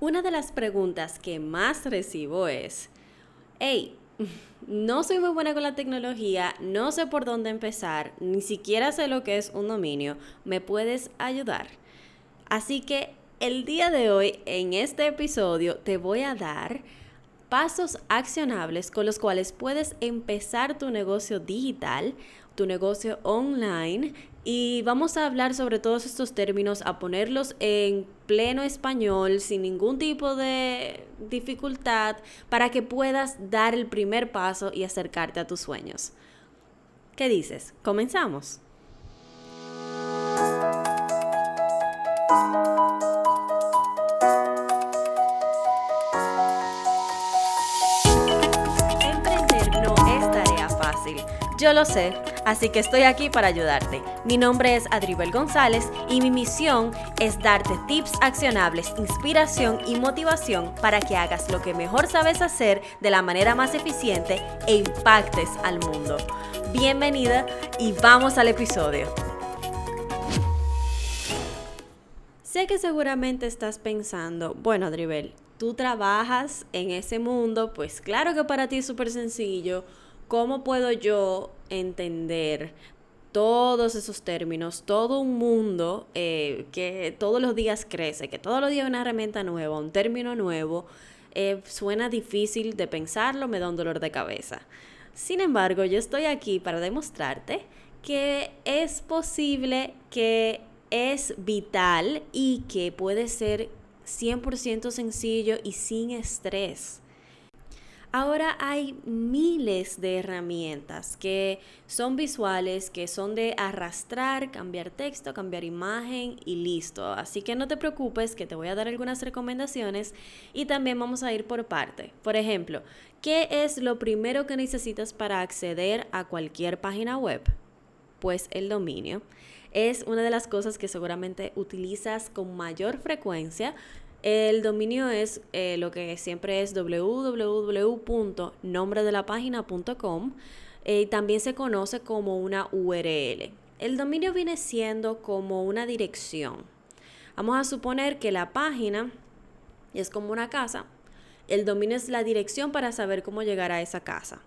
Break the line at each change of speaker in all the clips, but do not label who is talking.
Una de las preguntas que más recibo es, hey, no soy muy buena con la tecnología, no sé por dónde empezar, ni siquiera sé lo que es un dominio, ¿me puedes ayudar? Así que el día de hoy, en este episodio, te voy a dar pasos accionables con los cuales puedes empezar tu negocio digital, tu negocio online y vamos a hablar sobre todos estos términos, a ponerlos en pleno español, sin ningún tipo de dificultad, para que puedas dar el primer paso y acercarte a tus sueños. ¿Qué dices? ¿Comenzamos? Emprender no es tarea fácil. Yo lo sé así que estoy aquí para ayudarte. Mi nombre es Adribel González y mi misión es darte tips accionables, inspiración y motivación para que hagas lo que mejor sabes hacer de la manera más eficiente e impactes al mundo. Bienvenida y vamos al episodio. Sé que seguramente estás pensando, bueno Adribel, tú trabajas en ese mundo, pues claro que para ti es súper sencillo ¿cómo puedo yo entender todos esos términos, todo un mundo eh, que todos los días crece, que todos los días una herramienta nueva, un término nuevo, eh, suena difícil de pensarlo, me da un dolor de cabeza. Sin embargo, yo estoy aquí para demostrarte que es posible, que es vital y que puede ser 100% sencillo y sin estrés. Ahora hay miles de herramientas que son visuales, que son de arrastrar, cambiar texto, cambiar imagen y listo. Así que no te preocupes que te voy a dar algunas recomendaciones y también vamos a ir por parte. Por ejemplo, ¿qué es lo primero que necesitas para acceder a cualquier página web? Pues el dominio. Es una de las cosas que seguramente utilizas con mayor frecuencia el dominio es eh, lo que siempre es www.nombredelapágina.com eh, y también se conoce como una URL. El dominio viene siendo como una dirección. Vamos a suponer que la página es como una casa. El dominio es la dirección para saber cómo llegar a esa casa.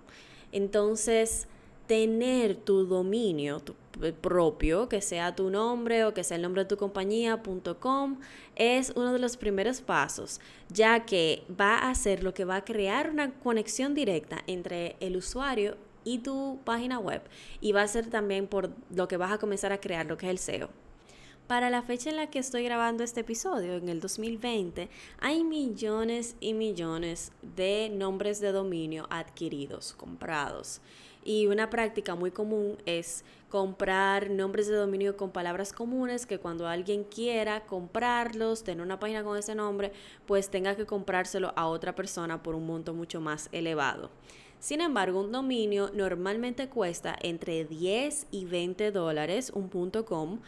Entonces, tener tu dominio tu propio, que sea tu nombre o que sea el nombre de tu compañía.com, es uno de los primeros pasos, ya que va a ser lo que va a crear una conexión directa entre el usuario y tu página web y va a ser también por lo que vas a comenzar a crear, lo que es el SEO. Para la fecha en la que estoy grabando este episodio, en el 2020, hay millones y millones de nombres de dominio adquiridos, comprados. Y una práctica muy común es comprar nombres de dominio con palabras comunes que cuando alguien quiera comprarlos, tener una página con ese nombre, pues tenga que comprárselo a otra persona por un monto mucho más elevado. Sin embargo, un dominio normalmente cuesta entre 10 y 20 dólares, un punto .com,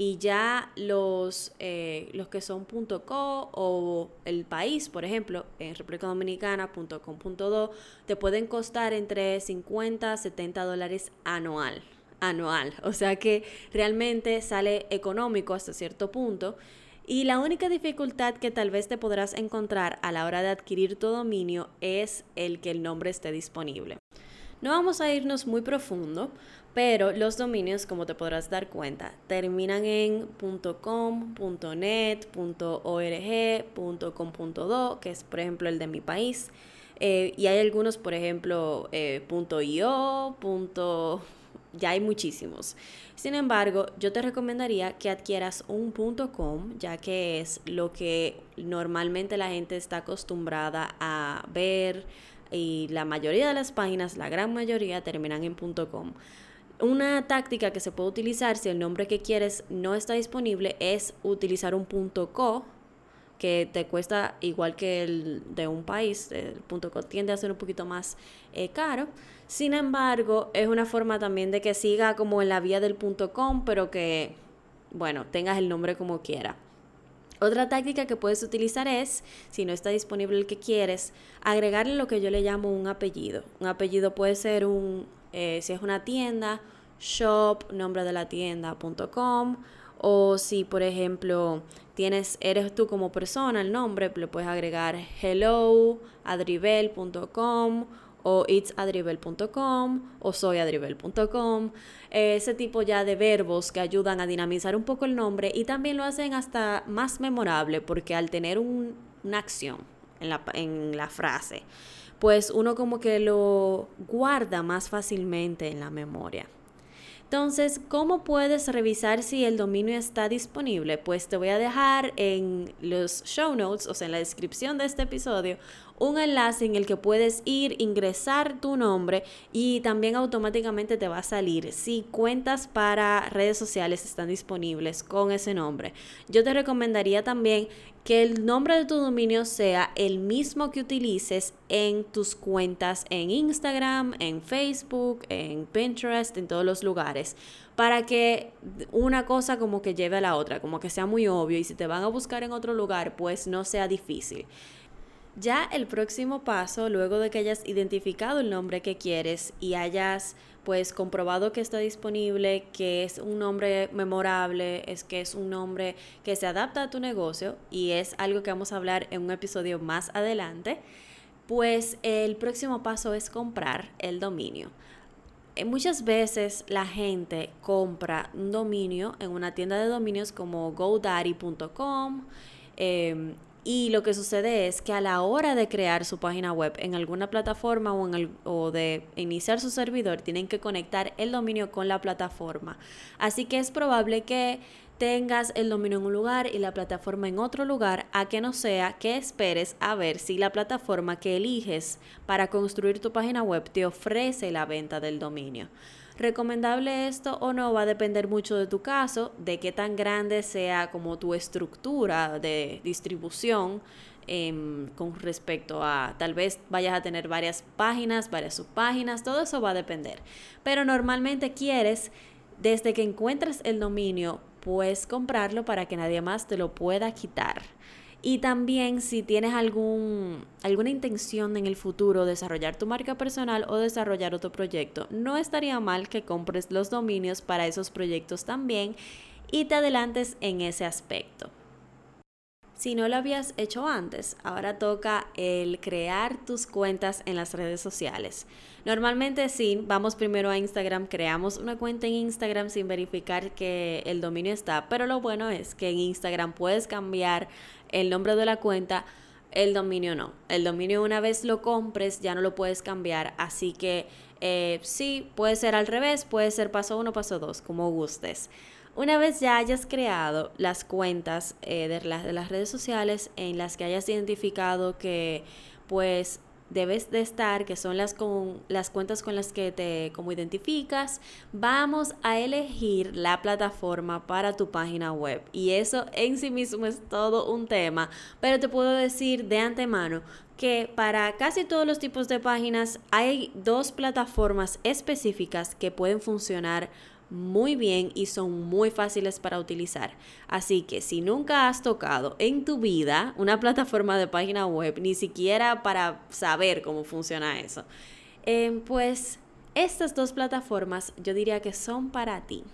y ya los, eh, los que son .co o el país, por ejemplo, en República Dominicana, .com.do, te pueden costar entre 50 a 70 dólares anual. Anual. O sea que realmente sale económico hasta cierto punto. Y la única dificultad que tal vez te podrás encontrar a la hora de adquirir tu dominio es el que el nombre esté disponible. No vamos a irnos muy profundo, pero los dominios, como te podrás dar cuenta, terminan en .com, .net, .org, .com.do, que es por ejemplo el de mi país. Eh, y hay algunos, por ejemplo, eh, .io, ya hay muchísimos. Sin embargo, yo te recomendaría que adquieras un .com, ya que es lo que normalmente la gente está acostumbrada a ver y la mayoría de las páginas, la gran mayoría, terminan en .com. Una táctica que se puede utilizar si el nombre que quieres no está disponible es utilizar un .co que te cuesta igual que el de un país, el .co tiende a ser un poquito más eh, caro. Sin embargo, es una forma también de que siga como en la vía del .com, pero que, bueno, tengas el nombre como quiera. Otra táctica que puedes utilizar es, si no está disponible el que quieres, agregarle lo que yo le llamo un apellido. Un apellido puede ser un eh, si es una tienda, shop, nombre de la tienda.com O si, por ejemplo, tienes, eres tú como persona el nombre, le puedes agregar helloadribel.com o itsadribel.com o soyadribel.com. Ese tipo ya de verbos que ayudan a dinamizar un poco el nombre y también lo hacen hasta más memorable porque al tener una acción en la, en la frase, pues uno como que lo guarda más fácilmente en la memoria. Entonces, ¿cómo puedes revisar si el dominio está disponible? Pues te voy a dejar en los show notes, o sea, en la descripción de este episodio, un enlace en el que puedes ir, ingresar tu nombre y también automáticamente te va a salir si cuentas para redes sociales están disponibles con ese nombre. Yo te recomendaría también que el nombre de tu dominio sea el mismo que utilices en tus cuentas en Instagram, en Facebook, en Pinterest, en todos los lugares, para que una cosa como que lleve a la otra, como que sea muy obvio y si te van a buscar en otro lugar, pues no sea difícil. Ya el próximo paso, luego de que hayas identificado el nombre que quieres y hayas pues comprobado que está disponible, que es un nombre memorable, es que es un nombre que se adapta a tu negocio y es algo que vamos a hablar en un episodio más adelante, pues el próximo paso es comprar el dominio. Eh, muchas veces la gente compra un dominio en una tienda de dominios como godaddy.com, eh, y lo que sucede es que a la hora de crear su página web en alguna plataforma o, en el, o de iniciar su servidor, tienen que conectar el dominio con la plataforma. Así que es probable que tengas el dominio en un lugar y la plataforma en otro lugar, a que no sea que esperes a ver si la plataforma que eliges para construir tu página web te ofrece la venta del dominio. Recomendable esto o no va a depender mucho de tu caso, de qué tan grande sea como tu estructura de distribución em, con respecto a tal vez vayas a tener varias páginas, varias subpáginas, todo eso va a depender. Pero normalmente quieres, desde que encuentres el dominio, pues comprarlo para que nadie más te lo pueda quitar. Y también si tienes algún, alguna intención en el futuro desarrollar tu marca personal o desarrollar otro proyecto, no estaría mal que compres los dominios para esos proyectos también y te adelantes en ese aspecto. Si no lo habías hecho antes, ahora toca el crear tus cuentas en las redes sociales. Normalmente sí, vamos primero a Instagram, creamos una cuenta en Instagram sin verificar que el dominio está, pero lo bueno es que en Instagram puedes cambiar el nombre de la cuenta, el dominio no. El dominio una vez lo compres ya no lo puedes cambiar, así que eh, sí, puede ser al revés, puede ser paso uno, paso dos, como gustes. Una vez ya hayas creado las cuentas eh, de, de las redes sociales en las que hayas identificado que pues debes de estar, que son las, con, las cuentas con las que te como identificas, vamos a elegir la plataforma para tu página web. Y eso en sí mismo es todo un tema, pero te puedo decir de antemano que para casi todos los tipos de páginas hay dos plataformas específicas que pueden funcionar muy bien y son muy fáciles para utilizar. Así que si nunca has tocado en tu vida una plataforma de página web, ni siquiera para saber cómo funciona eso, eh, pues estas dos plataformas yo diría que son para ti.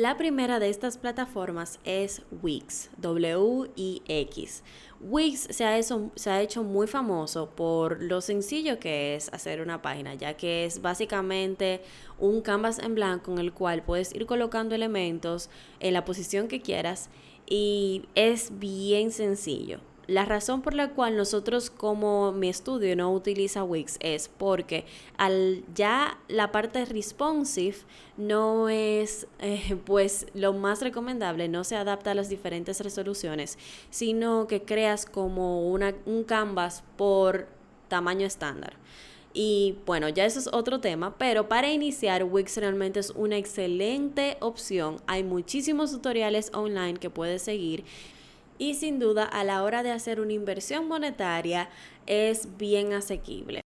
La primera de estas plataformas es Wix, W-I-X. Wix se ha, hecho, se ha hecho muy famoso por lo sencillo que es hacer una página, ya que es básicamente un canvas en blanco en el cual puedes ir colocando elementos en la posición que quieras y es bien sencillo. La razón por la cual nosotros como mi estudio no utiliza Wix es porque al ya la parte responsive no es eh, pues lo más recomendable, no se adapta a las diferentes resoluciones, sino que creas como una, un canvas por tamaño estándar. Y bueno, ya eso es otro tema, pero para iniciar Wix realmente es una excelente opción. Hay muchísimos tutoriales online que puedes seguir y sin duda a la hora de hacer una inversión monetaria es bien asequible.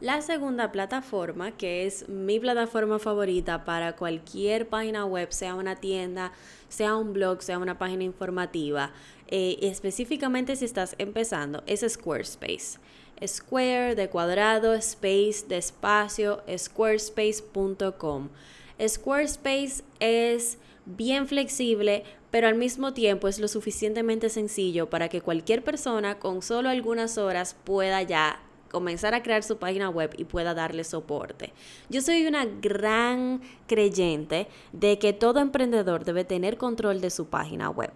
La segunda plataforma, que es mi plataforma favorita para cualquier página web, sea una tienda, sea un blog, sea una página informativa, eh, específicamente si estás empezando, es Squarespace. Square de cuadrado, space de espacio, squarespace.com. Squarespace es bien flexible, pero al mismo tiempo es lo suficientemente sencillo para que cualquier persona con solo algunas horas pueda ya comenzar a crear su página web y pueda darle soporte. Yo soy una gran creyente de que todo emprendedor debe tener control de su página web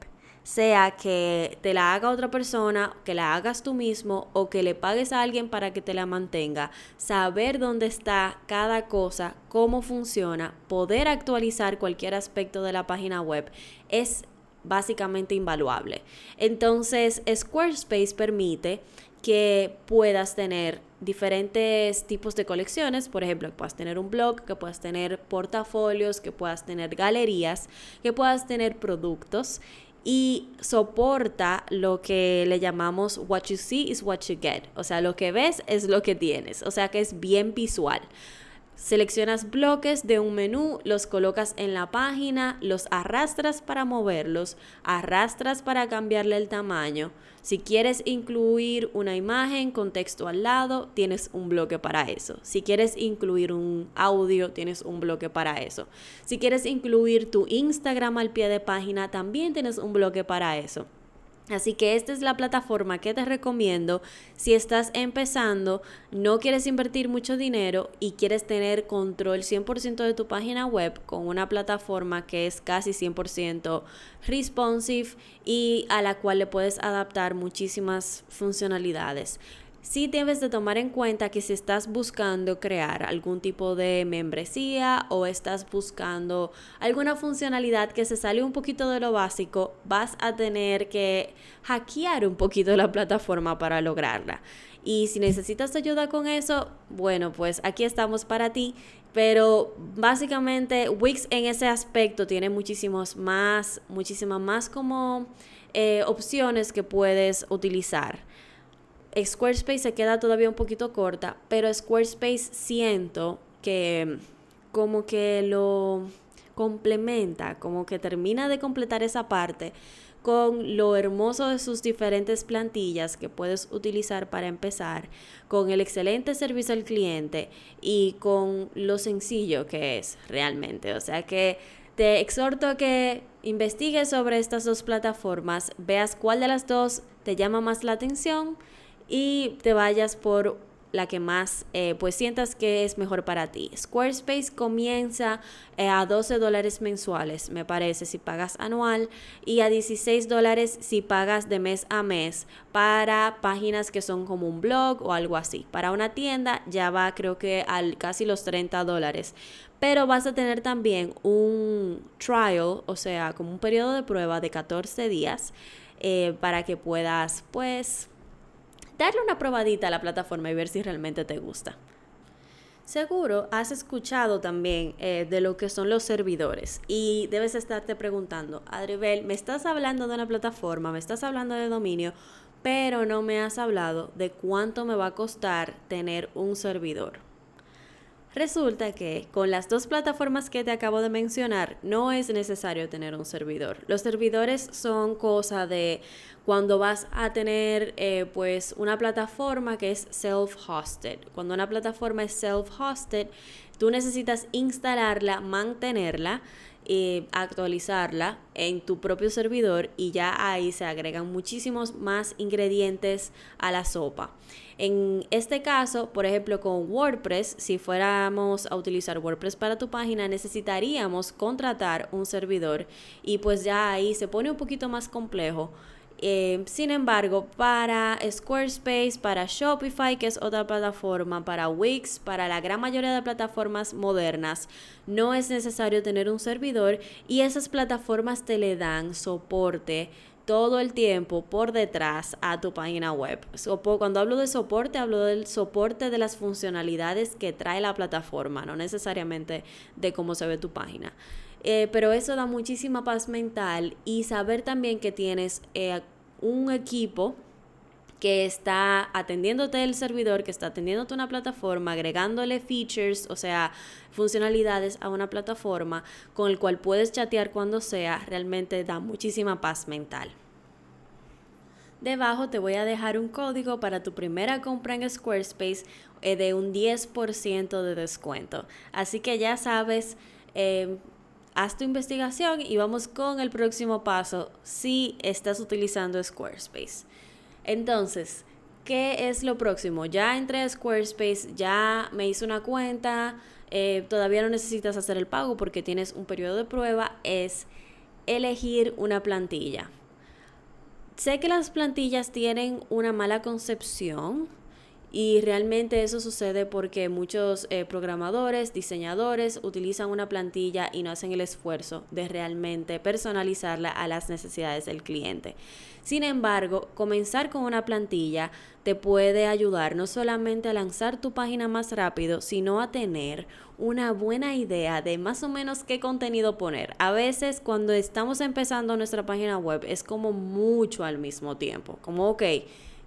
sea que te la haga otra persona, que la hagas tú mismo o que le pagues a alguien para que te la mantenga, saber dónde está cada cosa, cómo funciona, poder actualizar cualquier aspecto de la página web es básicamente invaluable. Entonces, Squarespace permite que puedas tener diferentes tipos de colecciones, por ejemplo, que puedas tener un blog, que puedas tener portafolios, que puedas tener galerías, que puedas tener productos y soporta lo que le llamamos what you see is what you get, o sea, lo que ves es lo que tienes, o sea que es bien visual. Seleccionas bloques de un menú, los colocas en la página, los arrastras para moverlos, arrastras para cambiarle el tamaño. Si quieres incluir una imagen con texto al lado, tienes un bloque para eso. Si quieres incluir un audio, tienes un bloque para eso. Si quieres incluir tu Instagram al pie de página, también tienes un bloque para eso. Así que esta es la plataforma que te recomiendo. Si estás empezando, no quieres invertir mucho dinero y quieres tener control 100% de tu página web con una plataforma que es casi 100% responsive y a la cual le puedes adaptar muchísimas funcionalidades sí debes de tomar en cuenta que si estás buscando crear algún tipo de membresía o estás buscando alguna funcionalidad que se sale un poquito de lo básico, vas a tener que hackear un poquito la plataforma para lograrla. Y si necesitas ayuda con eso, bueno, pues aquí estamos para ti. Pero básicamente Wix en ese aspecto tiene muchísimos más, muchísimas más como eh, opciones que puedes utilizar. Squarespace se queda todavía un poquito corta, pero Squarespace siento que como que lo complementa, como que termina de completar esa parte con lo hermoso de sus diferentes plantillas que puedes utilizar para empezar, con el excelente servicio al cliente y con lo sencillo que es realmente. O sea que te exhorto a que investigues sobre estas dos plataformas, veas cuál de las dos te llama más la atención y te vayas por la que más eh, pues sientas que es mejor para ti. Squarespace comienza eh, a 12 dólares mensuales, me parece, si pagas anual y a 16 dólares si pagas de mes a mes para páginas que son como un blog o algo así. Para una tienda ya va creo que al casi los 30 dólares. Pero vas a tener también un trial, o sea, como un periodo de prueba de 14 días eh, para que puedas pues darle una probadita a la plataforma y ver si realmente te gusta. Seguro has escuchado también eh, de lo que son los servidores y debes estarte preguntando, Adribel, me estás hablando de una plataforma, me estás hablando de dominio, pero no me has hablado de cuánto me va a costar tener un servidor. Resulta que con las dos plataformas que te acabo de mencionar no es necesario tener un servidor. Los servidores son cosa de cuando vas a tener eh, pues una plataforma que es self-hosted. Cuando una plataforma es self-hosted, tú necesitas instalarla, mantenerla actualizarla en tu propio servidor y ya ahí se agregan muchísimos más ingredientes a la sopa. En este caso, por ejemplo, con WordPress, si fuéramos a utilizar WordPress para tu página, necesitaríamos contratar un servidor y pues ya ahí se pone un poquito más complejo. Eh, sin embargo, para Squarespace, para Shopify, que es otra plataforma, para Wix, para la gran mayoría de plataformas modernas, no es necesario tener un servidor y esas plataformas te le dan soporte todo el tiempo por detrás a tu página web. Cuando hablo de soporte, hablo del soporte de las funcionalidades que trae la plataforma, no necesariamente de cómo se ve tu página. Eh, pero eso da muchísima paz mental y saber también que tienes eh, un equipo que está atendiéndote el servidor, que está atendiéndote una plataforma, agregándole features, o sea, funcionalidades a una plataforma con el cual puedes chatear cuando sea, realmente da muchísima paz mental. Debajo te voy a dejar un código para tu primera compra en Squarespace eh, de un 10% de descuento. Así que ya sabes, haz tu investigación y vamos con el próximo paso si estás utilizando Squarespace. Entonces, ¿qué es lo próximo? Ya entré a Squarespace, ya me hice una cuenta, eh, todavía no necesitas hacer el pago porque tienes un periodo de prueba, es elegir una plantilla. Sé que las plantillas tienen una mala concepción y realmente eso sucede porque muchos eh, programadores, diseñadores utilizan una plantilla y no hacen el esfuerzo de realmente personalizarla a las necesidades del cliente. Sin embargo, comenzar con una plantilla te puede ayudar no solamente a lanzar tu página más rápido, sino a tener una buena idea de más o menos qué contenido poner. A veces cuando estamos empezando nuestra página web es como mucho al mismo tiempo, como, ok,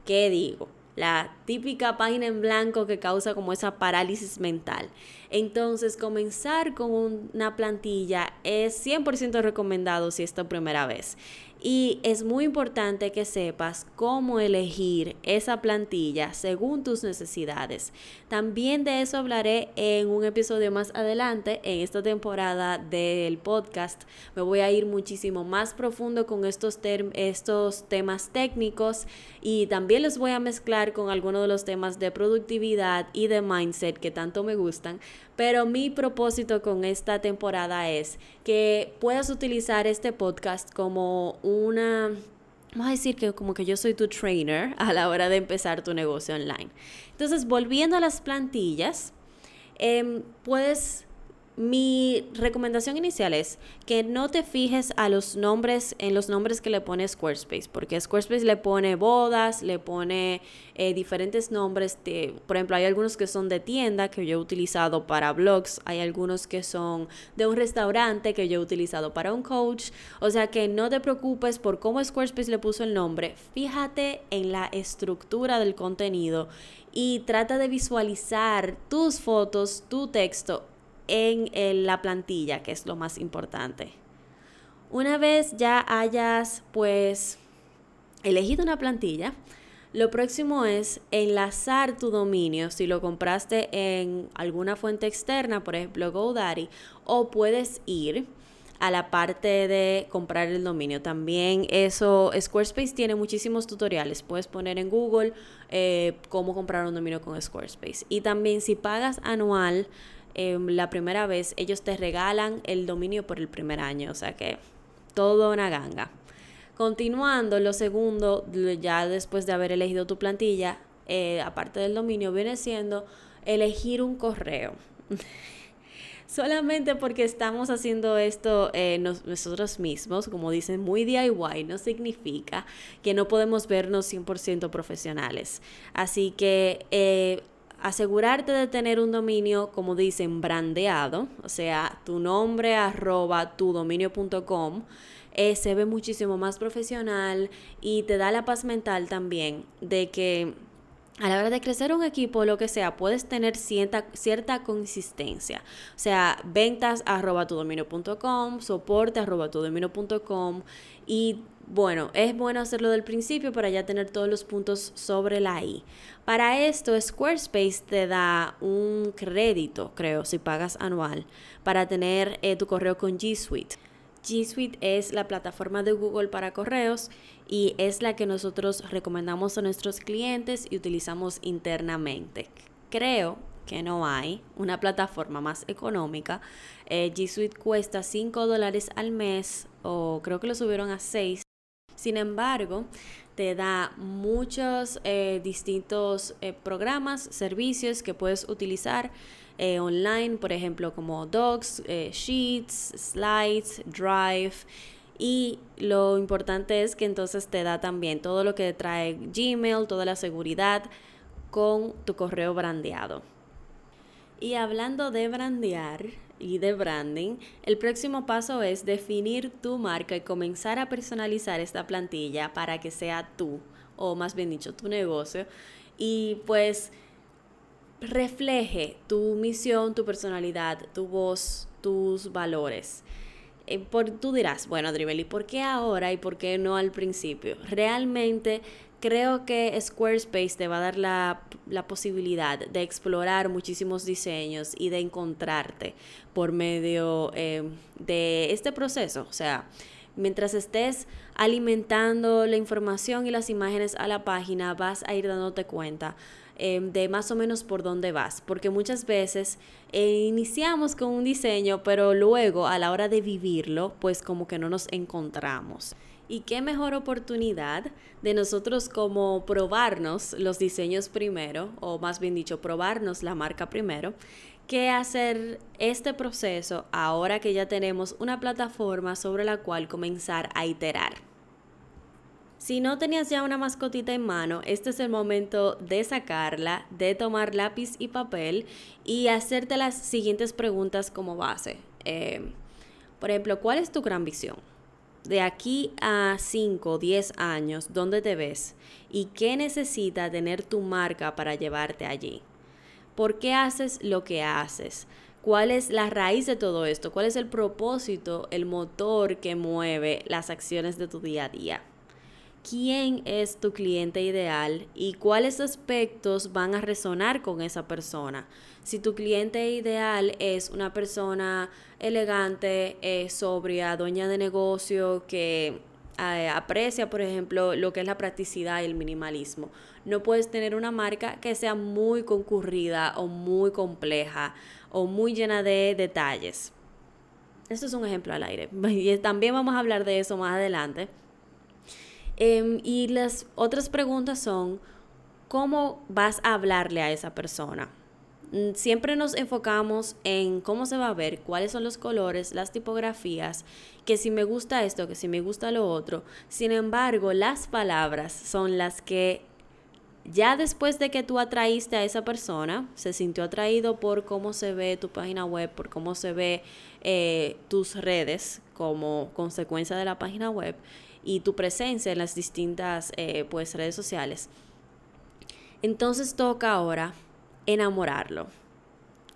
¿qué digo? La típica página en blanco que causa como esa parálisis mental. Entonces, comenzar con una plantilla es 100% recomendado si es tu primera vez. Y es muy importante que sepas cómo elegir esa plantilla según tus necesidades. También de eso hablaré en un episodio más adelante en esta temporada del podcast. Me voy a ir muchísimo más profundo con estos, estos temas técnicos y también les voy a mezclar con algunos de los temas de productividad y de mindset que tanto me gustan pero mi propósito con esta temporada es que puedas utilizar este podcast como una vamos a decir que como que yo soy tu trainer a la hora de empezar tu negocio online. Entonces, volviendo a las plantillas, em, puedes mi recomendación inicial es que no te fijes a los nombres, en los nombres que le pone Squarespace, porque Squarespace le pone bodas, le pone eh, diferentes nombres. De, por ejemplo, hay algunos que son de tienda que yo he utilizado para blogs, hay algunos que son de un restaurante que yo he utilizado para un coach. O sea que no te preocupes por cómo Squarespace le puso el nombre, fíjate en la estructura del contenido y trata de visualizar tus fotos, tu texto en la plantilla, que es lo más importante. Una vez ya hayas pues elegido una plantilla, lo próximo es enlazar tu dominio si lo compraste en alguna fuente externa, por ejemplo GoDaddy, o puedes ir a la parte de comprar el dominio. También eso, Squarespace tiene muchísimos tutoriales. Puedes poner en Google eh, cómo comprar un dominio con Squarespace. Y también si pagas anual, Em, la primera vez, ellos te regalan el dominio por el primer año, o sea que todo una ganga. Continuando, lo segundo, ya después de haber elegido tu plantilla, eh, aparte del dominio, viene siendo elegir un correo. Solamente porque estamos haciendo esto eh, nosotros mismos, como dicen, muy DIY, no significa que no podemos vernos 100% profesionales. Así que eh, asegurarte de tener un dominio, como dicen, brandeado, o sea, tu nombre arroba tu dominio.com, eh, se ve muchísimo más profesional y te da la paz mental también de que a la hora de crecer un equipo, lo que sea, puedes tener cierta, cierta consistencia. O sea, ventas arroba tu dominio.com, soporte arroba tu dominio.com y bueno, es bueno hacerlo del principio para ya tener todos los puntos sobre la I. Para esto, Squarespace te da un crédito, creo, si pagas anual, para tener eh, tu correo con G Suite. G Suite es la plataforma de Google para correos y es la que nosotros recomendamos a nuestros clientes y utilizamos internamente. Creo que no hay una plataforma más económica. Eh, G Suite cuesta 5 dólares al mes o creo que lo subieron a 6 sin embargo, te da muchos eh, distintos eh, programas, servicios que puedes utilizar eh, online, por ejemplo, como Docs, Sheets, Slides, Drive. Y lo importante es que entonces te da también todo lo que trae Gmail, toda la seguridad con tu correo brandeado. Y hablando de brandear, y de branding, el próximo paso es definir tu marca y comenzar a personalizar esta plantilla para que sea tú, o más bien dicho, tu negocio, y pues refleje tu misión, tu personalidad, tu voz, tus valores. eh, por, tú dirás, bueno, Dribel, ¿y por qué ahora y por qué no al principio? Realmente creo que Squarespace te va a dar la, posibilidad de explorar muchísimos diseños y de encontrarte por medio eh, de este proceso. O sea, mientras estés alimentando la información y las imágenes a la página, vas a ir dándote cuenta em, de más o menos por dónde vas, porque muchas veces eh, iniciamos con un diseño, pero luego a la hora de vivirlo, pues como que no nos encontramos. Y qué mejor oportunidad de nosotros como probarnos los diseños primero, o más bien dicho, probarnos la marca primero, que hacer este proceso ahora que ya tenemos una plataforma sobre la cual comenzar a iterar. Si no tenías ya una mascotita en mano, este es el momento de sacarla, de tomar lápiz y papel y hacerte las siguientes preguntas como base. Eh, por ejemplo, ¿cuál es tu gran visión? De aquí a 5 o 10 años, ¿dónde te ves? ¿Y qué necesita tener tu marca para llevarte allí? ¿Por qué haces lo que haces? ¿Cuál es la raíz de todo esto? ¿Cuál es el propósito, el motor que mueve las acciones de tu día a día? quién es tu cliente ideal y cuáles aspectos van a resonar con esa persona. Si tu cliente ideal es una persona elegante, eh, sobria, dueña de negocio, que eh, aprecia, por ejemplo, lo que es la practicidad y el minimalismo. No puedes tener una marca que sea muy concurrida o muy compleja o muy llena de detalles. Esto es un ejemplo al aire. Y también vamos a hablar de eso más adelante. Em, y las otras preguntas son, ¿cómo vas a hablarle a esa persona? Mm, siempre nos enfocamos en cómo se va a ver, cuáles son los colores, las tipografías, que si me gusta esto, que si me gusta lo otro. Sin embargo, las palabras son las que ya después de que tú atraíste a esa persona, se sintió atraído por cómo se ve tu página web, por cómo se ve eh, tus redes como consecuencia de la página web, y tu presencia en las distintas eh, pues, redes sociales. Entonces toca ahora enamorarlo.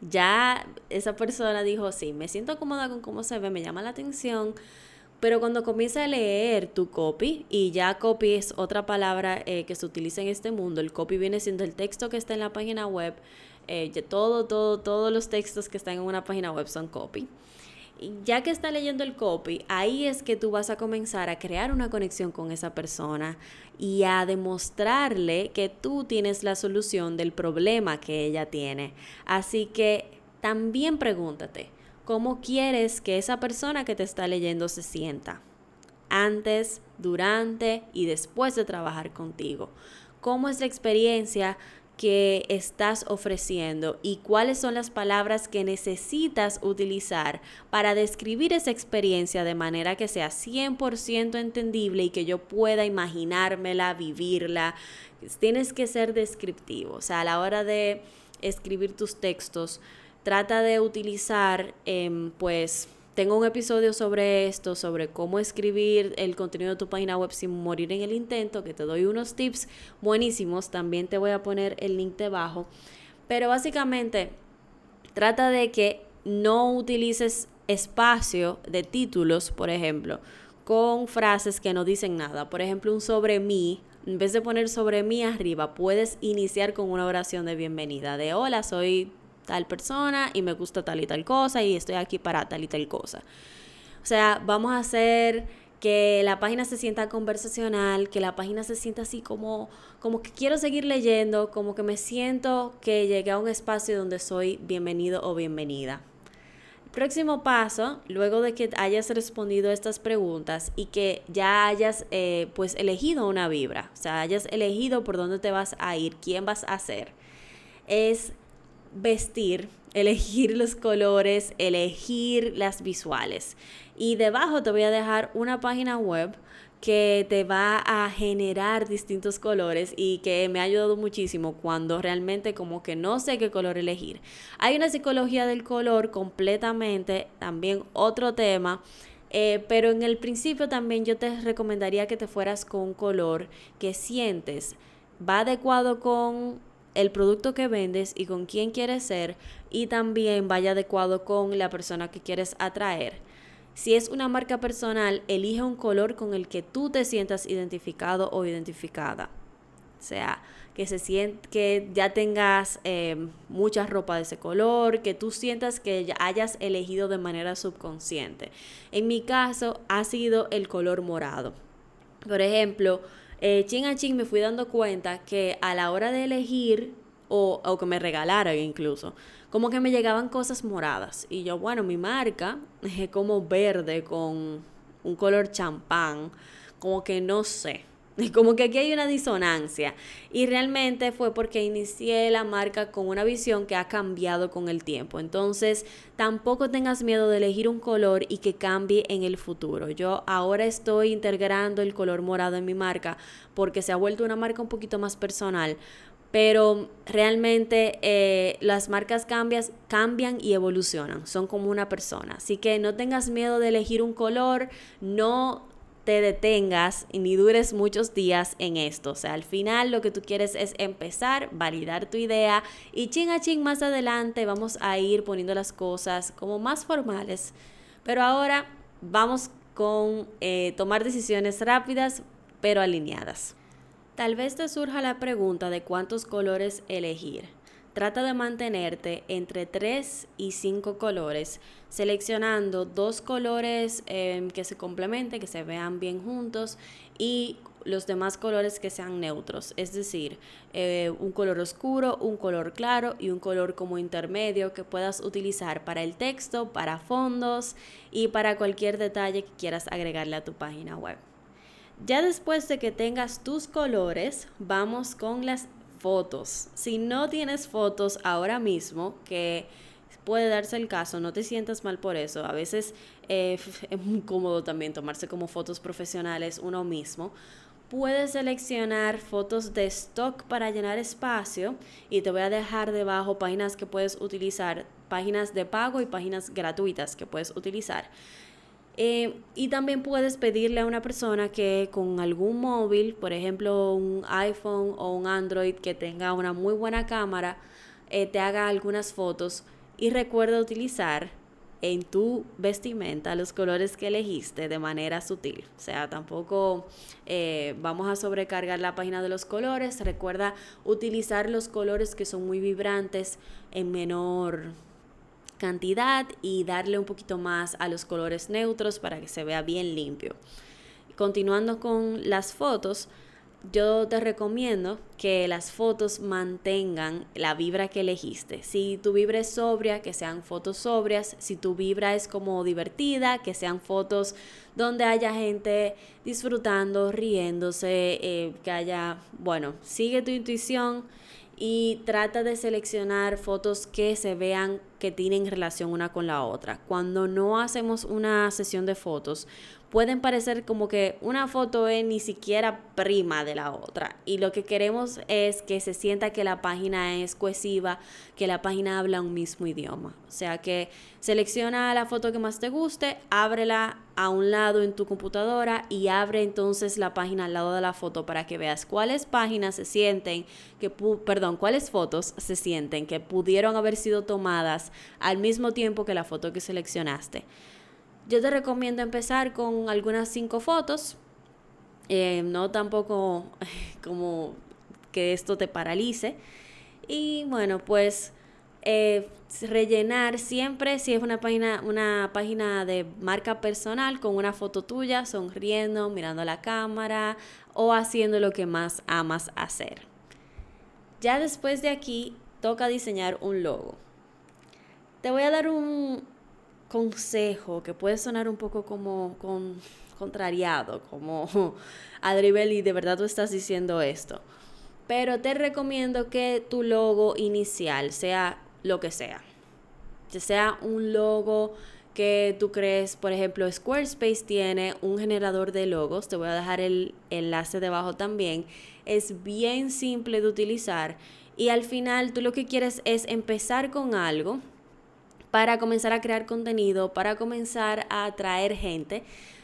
Ya esa persona dijo, sí, me siento cómoda con cómo se ve, me llama la atención, pero cuando comienza a leer tu copy, y ya copy es otra palabra eh, que se utiliza en este mundo, el copy viene siendo el texto que está en la página web, eh, todo, todo, todos los textos que están en una página web son copy ya que está leyendo el copy, ahí es que tú vas a comenzar a crear una conexión con esa persona y a demostrarle que tú tienes la solución del problema que ella tiene. Así que también pregúntate, ¿cómo quieres que esa persona que te está leyendo se sienta? Antes, durante y después de trabajar contigo. ¿Cómo es la experiencia que estás ofreciendo y cuáles son las palabras que necesitas utilizar para describir esa experiencia de manera que sea 100% entendible y que yo pueda imaginármela, vivirla. Tienes que ser descriptivo, o sea, a la hora de escribir tus textos, trata de utilizar em, pues tengo un episodio sobre esto, sobre cómo escribir el contenido de tu página web sin morir en el intento, que te doy unos tips buenísimos. También te voy a poner el link debajo. Pero básicamente trata de que no utilices espacio de títulos, por ejemplo, con frases que no dicen nada. Por ejemplo, un sobre mí. En vez de poner sobre mí arriba, puedes iniciar con una oración de bienvenida. De hola, soy tal persona y me gusta tal y tal cosa y estoy aquí para tal y tal cosa. O sea, vamos a hacer que la página se sienta conversacional, que la página se sienta así como, como que quiero seguir leyendo, como que me siento que llegué a un espacio donde soy bienvenido o bienvenida. próximo paso, luego de que hayas respondido estas preguntas y que ya hayas eh, pues elegido una vibra, o sea, hayas elegido por dónde te vas a ir, quién vas a ser, es vestir, elegir los colores, elegir las visuales. Y debajo te voy a dejar una página web que te va a generar distintos colores y que me ha ayudado muchísimo cuando realmente como que no sé qué color elegir. Hay una psicología del color completamente, también otro tema. Eh, pero en el principio también yo te recomendaría que te fueras con un color que sientes va adecuado con el producto que vendes y con quién quieres ser y también vaya adecuado con la persona que quieres atraer. Si es una marca personal, elige un color con el que tú te sientas identificado o identificada. O sea, que se siente, que ya tengas eh, mucha ropa de ese color, que tú sientas que ya hayas elegido de manera subconsciente. En mi caso ha sido el color morado. Por ejemplo, eh, chin a chin me fui dando cuenta que a la hora de elegir o, o que me regalaran incluso, como que me llegaban cosas moradas. Y yo, bueno, mi marca es como verde con un color champán, como que no sé. Como que aquí hay una disonancia. Y realmente fue porque inicié la marca con una visión que ha cambiado con el tiempo. Entonces, tampoco tengas miedo de elegir un color y que cambie en el futuro. Yo ahora estoy integrando el color morado en mi marca porque se ha vuelto una marca un poquito más personal pero realmente eh, las marcas cambias, cambian y evolucionan, son como una persona. Así que no tengas miedo de elegir un color, no te detengas y ni dures muchos días en esto. O sea, al final lo que tú quieres es empezar, validar tu idea y ching a ching más adelante vamos a ir poniendo las cosas como más formales. Pero ahora vamos con eh, tomar decisiones rápidas pero alineadas. Tal vez te surja la pregunta de cuántos colores elegir. Trata de mantenerte entre 3 y 5 colores, seleccionando dos colores em, que se complementen, que se vean bien juntos y los demás colores que sean neutros, es decir, eh, un color oscuro, un color claro y un color como intermedio que puedas utilizar para el texto, para fondos y para cualquier detalle que quieras agregarle a tu página web. Ya después de que tengas tus colores, vamos con las fotos. Si no tienes fotos ahora mismo, que puede darse el caso, no te sientas mal por eso. A veces eh, es muy cómodo también tomarse como fotos profesionales uno mismo. Puedes seleccionar fotos de stock para llenar espacio y te voy a dejar debajo páginas que puedes utilizar, páginas de pago y páginas gratuitas que puedes utilizar. Eh, y también puedes pedirle a una persona que con algún móvil, por ejemplo un iPhone o un Android que tenga una muy buena cámara, eh, te haga algunas fotos y recuerda utilizar en tu vestimenta los colores que elegiste de manera sutil. O sea, tampoco eh, vamos a sobrecargar la página de los colores. Recuerda utilizar los colores que son muy vibrantes en menor cantidad y darle un poquito más a los colores neutros para que se vea bien limpio. Continuando con las fotos, yo te recomiendo que las fotos mantengan la vibra que elegiste. Si tu vibra es sobria, que sean fotos sobrias. Si tu vibra es como divertida, que sean fotos donde haya gente disfrutando, riéndose, eh, que haya, bueno, sigue tu intuición y trata de seleccionar fotos que se vean que tienen relación una con la otra. Cuando no hacemos una sesión de fotos, pueden parecer como que una foto es ni siquiera prima de la otra. Y lo que queremos es que se sienta que la página es cohesiva, que la página habla un mismo idioma. O sea que selecciona la foto que más te guste, ábrela a un lado en tu computadora y abre entonces la página al lado de la foto para que veas cuáles páginas se sienten que perdón, cuáles fotos se sienten que pudieron haber sido tomadas al mismo tiempo que la foto que seleccionaste. Yo te recomiendo empezar con algunas cinco fotos, eh, no tampoco como que esto te paralice. Y bueno, pues eh, rellenar siempre si es una página, una página de marca personal con una foto tuya, sonriendo, mirando a la cámara o haciendo lo que más amas hacer. Ya después de aquí toca diseñar un logo. Te voy a dar un, consejo que puede sonar un poco como con, contrariado, como Adribel de verdad tú estás diciendo esto. Pero te recomiendo que tu logo inicial sea lo que sea. Que sea un logo que tú crees, por ejemplo, Squarespace tiene un generador de logos, te voy a dejar el enlace debajo también. Es bien simple de utilizar y al final tú lo que quieres es empezar con algo para comenzar a crear contenido, para comenzar a atraer gente.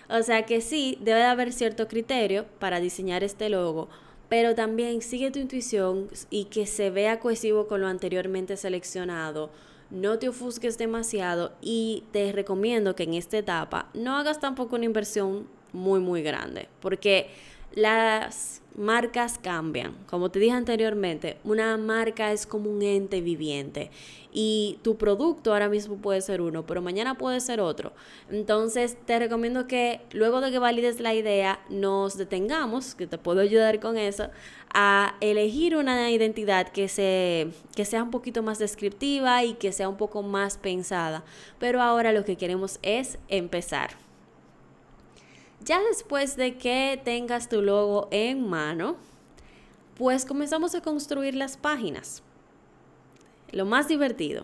O sea que sí, debe de haber cierto criterio para diseñar este logo, pero también sigue tu intuición y que se vea cohesivo con lo anteriormente seleccionado. no te ofusques demasiado y te recomiendo que en esta etapa no hagas tampoco una inversión muy, muy grande, porque las marcas cambian. Como te dije anteriormente, una marca es como un ente viviente y tu producto ahora mismo puede ser uno, pero mañana puede ser otro. Entonces te recomiendo que luego de que valides la idea, nos detengamos, que te puedo ayudar con eso, a elegir una identidad que, se, que sea un poquito más descriptiva y que sea un poco más pensada. Pero ahora lo que queremos es empezar. Ya después de que tengas tu logo en mano, pues comenzamos a construir las páginas. Lo más divertido.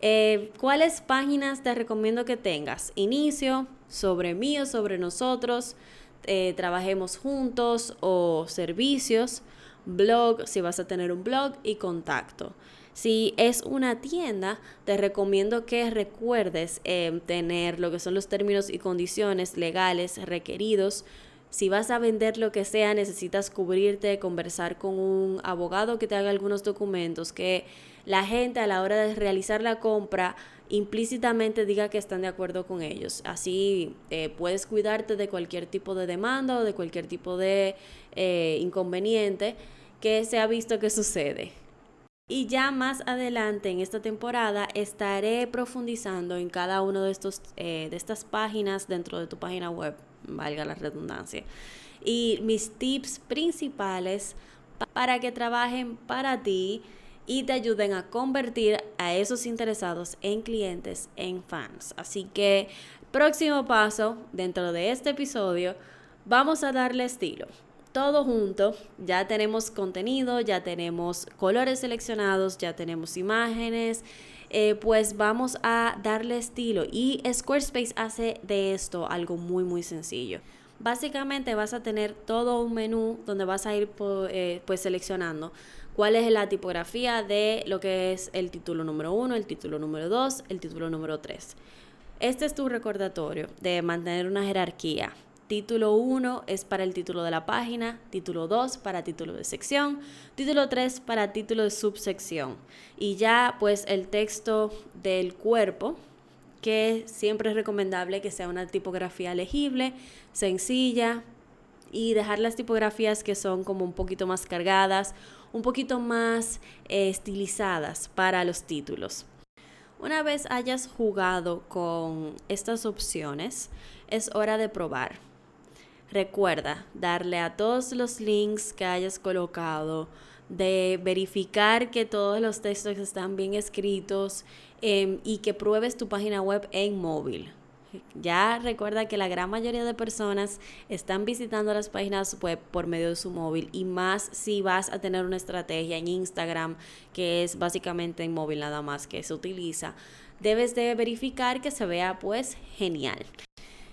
Eh, ¿Cuáles páginas te recomiendo que tengas? Inicio, sobre mí o sobre nosotros, eh, trabajemos juntos o servicios, blog, si vas a tener un blog y contacto. Si es una tienda, te recomiendo que recuerdes eh, tener lo que son los términos y condiciones legales requeridos. Si vas a vender lo que sea, necesitas cubrirte, conversar con un abogado que te haga algunos documentos, que la gente a la hora de realizar la compra implícitamente diga que están de acuerdo con ellos. Así eh, puedes cuidarte de cualquier tipo de demanda o de cualquier tipo de eh, inconveniente que se ha visto que sucede. Y ya más adelante en esta temporada estaré profundizando en cada uno de, eh, de estas páginas dentro de tu página web, valga la redundancia. Y mis tips principales para que trabajen para ti y te ayuden a convertir a esos interesados en clientes, en fans. Así que próximo paso dentro de este episodio, vamos a darle estilo todo junto, ya tenemos contenido, ya tenemos colores seleccionados, ya tenemos imágenes, eh, pues vamos a darle estilo. Y Squarespace hace de esto algo muy, muy sencillo. Básicamente vas a tener todo un menú donde vas a ir eh, pues seleccionando cuál es la tipografía de lo que es el título número uno, el título número 2, el título número 3. Este es tu recordatorio de mantener una jerarquía. Título 1 es para el título de la página, título 2 para título de sección, título 3 para título de subsección. Y ya pues el texto del cuerpo, que siempre es recomendable que sea una tipografía legible, sencilla y dejar las tipografías que son como un poquito más cargadas, un poquito más eh, estilizadas para los títulos. Una vez hayas jugado con estas opciones, es hora de probar. Recuerda darle a todos los links que hayas colocado, de verificar que todos los textos están bien escritos em, y que pruebes tu página web en móvil. Ya recuerda que la gran mayoría de personas están visitando las páginas web por medio de su móvil y más si vas a tener una estrategia en Instagram que es básicamente en móvil nada más que se utiliza. Debes de verificar que se vea pues genial.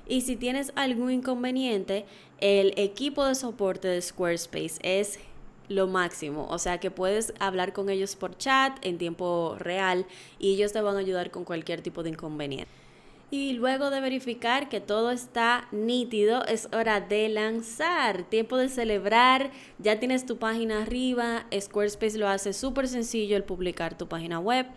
Y si tienes algún inconveniente, el equipo de soporte de Squarespace es lo máximo. O sea que puedes hablar con ellos por chat en tiempo real y ellos te van a ayudar con cualquier tipo de inconveniente. Y luego de verificar que todo está nítido, es hora de lanzar, tiempo de celebrar, ya tienes tu página arriba, Squarespace lo hace súper sencillo el publicar tu página web.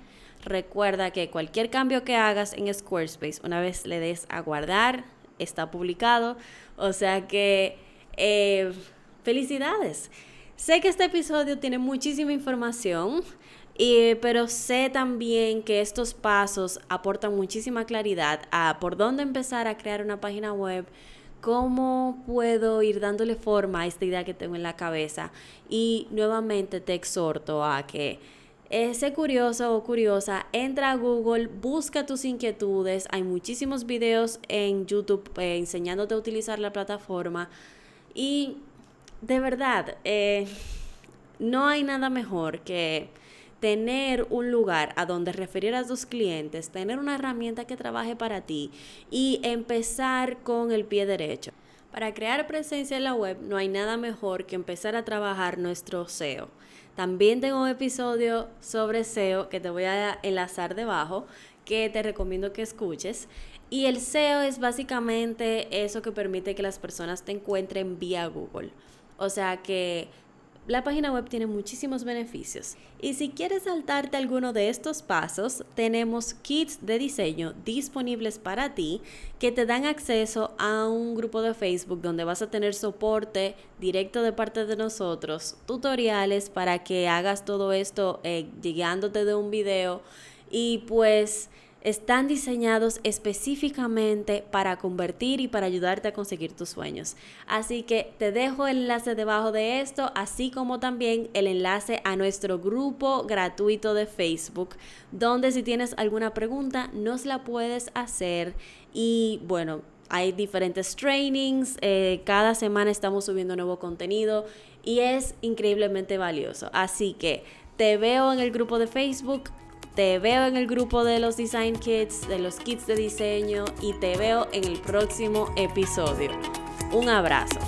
Recuerda que cualquier cambio que hagas en Squarespace, una vez le des a guardar, está publicado. O sea que eh, felicidades. Sé que este episodio tiene muchísima información, pero sé también que estos pasos aportan muchísima claridad a por dónde empezar a crear una página web, cómo puedo ir dándole forma a esta idea que tengo en la cabeza. Y nuevamente te exhorto a que sé curioso o curiosa, entra a Google, busca tus inquietudes. Hay muchísimos videos en YouTube eh, enseñándote a utilizar la plataforma. Y de verdad, eh, no hay nada mejor que tener un lugar a donde referir a tus clientes, tener una herramienta que trabaje para ti y empezar con el pie derecho. Para crear presencia en la web no hay nada mejor que empezar a trabajar nuestro SEO. También tengo un episodio sobre SEO que te voy a enlazar debajo, que te recomiendo que escuches. Y el SEO es básicamente eso que permite que las personas te encuentren vía Google. O sea que La página web tiene muchísimos beneficios. Y si quieres saltarte alguno de estos pasos, tenemos kits de diseño disponibles para ti que te dan acceso a un grupo de Facebook donde vas a tener soporte directo de parte de nosotros, tutoriales para que hagas todo esto eh, llegándote de un video y pues están diseñados específicamente para convertir y para ayudarte a conseguir tus sueños. Así que te dejo el enlace debajo de esto, así como también el enlace a nuestro grupo gratuito de Facebook, donde si tienes alguna pregunta nos la puedes hacer y bueno, hay diferentes trainings, eh, cada semana estamos subiendo nuevo contenido y es increíblemente valioso. Así que te veo en el grupo de Facebook, te veo en el grupo de los Design Kits, de los kits de diseño y te veo en el próximo episodio. Un abrazo.